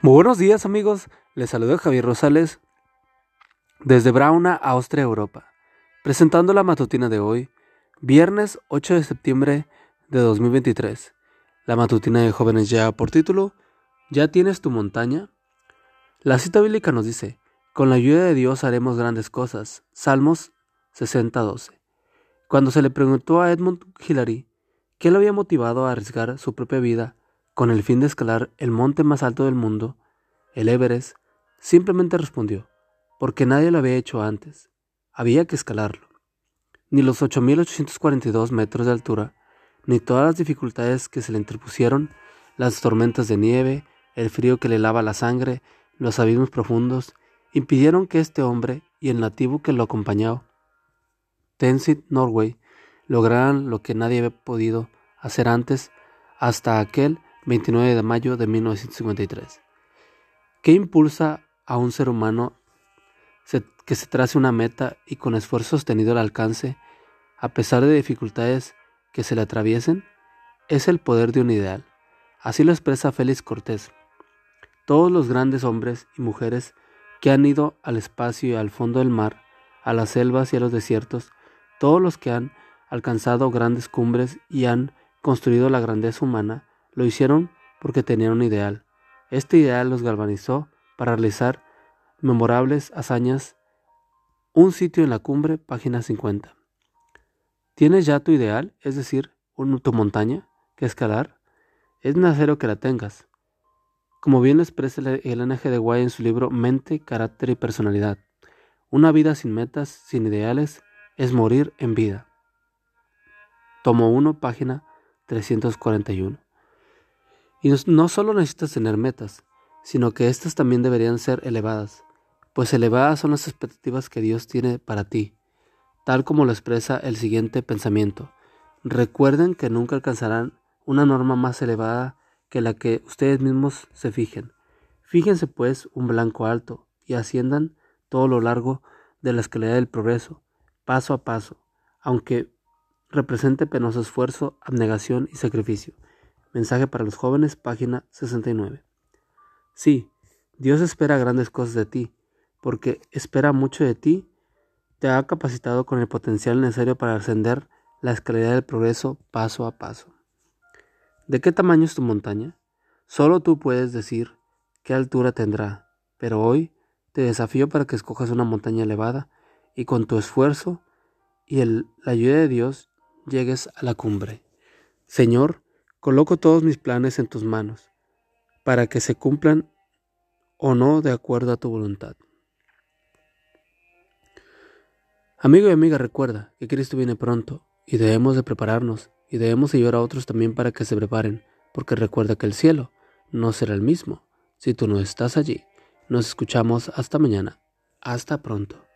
Muy buenos días amigos, les saluda Javier Rosales desde Brauna, Austria, Europa, presentando la matutina de hoy, viernes 8 de septiembre de 2023. La matutina de jóvenes ya por título, ¿Ya tienes tu montaña? La cita bíblica nos dice, con la ayuda de Dios haremos grandes cosas. Salmos 60:12. Cuando se le preguntó a Edmund Hillary qué lo había motivado a arriesgar su propia vida con el fin de escalar el monte más alto del mundo, el Everest, simplemente respondió, porque nadie lo había hecho antes, había que escalarlo. Ni los 8.842 metros de altura, ni todas las dificultades que se le interpusieron, las tormentas de nieve, el frío que le lava la sangre, los abismos profundos, impidieron que este hombre y el nativo que lo acompañó, Tenzin Norway, lograran lo que nadie había podido hacer antes hasta aquel 29 de mayo de 1953. ¿Qué impulsa a un ser humano que se trace una meta y con esfuerzo sostenido al alcance, a pesar de dificultades que se le atraviesen? Es el poder de un ideal. Así lo expresa Félix Cortés. Todos los grandes hombres y mujeres que han ido al espacio y al fondo del mar, a las selvas y a los desiertos, todos los que han alcanzado grandes cumbres y han construido la grandeza humana, lo hicieron porque tenían un ideal. Este ideal los galvanizó para realizar memorables hazañas. Un sitio en la cumbre, página 50. ¿Tienes ya tu ideal, es decir, tu montaña, que escalar? Es necesario que la tengas. Como bien lo expresa el NG de Guay en su libro Mente, Carácter y Personalidad, una vida sin metas, sin ideales, es morir en vida. Tomo 1, página 341. Y no solo necesitas tener metas, sino que éstas también deberían ser elevadas, pues elevadas son las expectativas que Dios tiene para ti, tal como lo expresa el siguiente pensamiento. Recuerden que nunca alcanzarán una norma más elevada que la que ustedes mismos se fijen. Fíjense pues un blanco alto y asciendan todo lo largo de la escalera del progreso, paso a paso, aunque represente penoso esfuerzo, abnegación y sacrificio. Mensaje para los jóvenes, página 69. Sí, Dios espera grandes cosas de ti, porque espera mucho de ti, te ha capacitado con el potencial necesario para ascender la escalera del progreso paso a paso. ¿De qué tamaño es tu montaña? Solo tú puedes decir qué altura tendrá, pero hoy te desafío para que escojas una montaña elevada y con tu esfuerzo y la ayuda de Dios llegues a la cumbre. Señor, Coloco todos mis planes en tus manos, para que se cumplan o no de acuerdo a tu voluntad. Amigo y amiga, recuerda que Cristo viene pronto y debemos de prepararnos y debemos ayudar a otros también para que se preparen, porque recuerda que el cielo no será el mismo si tú no estás allí. Nos escuchamos hasta mañana. Hasta pronto.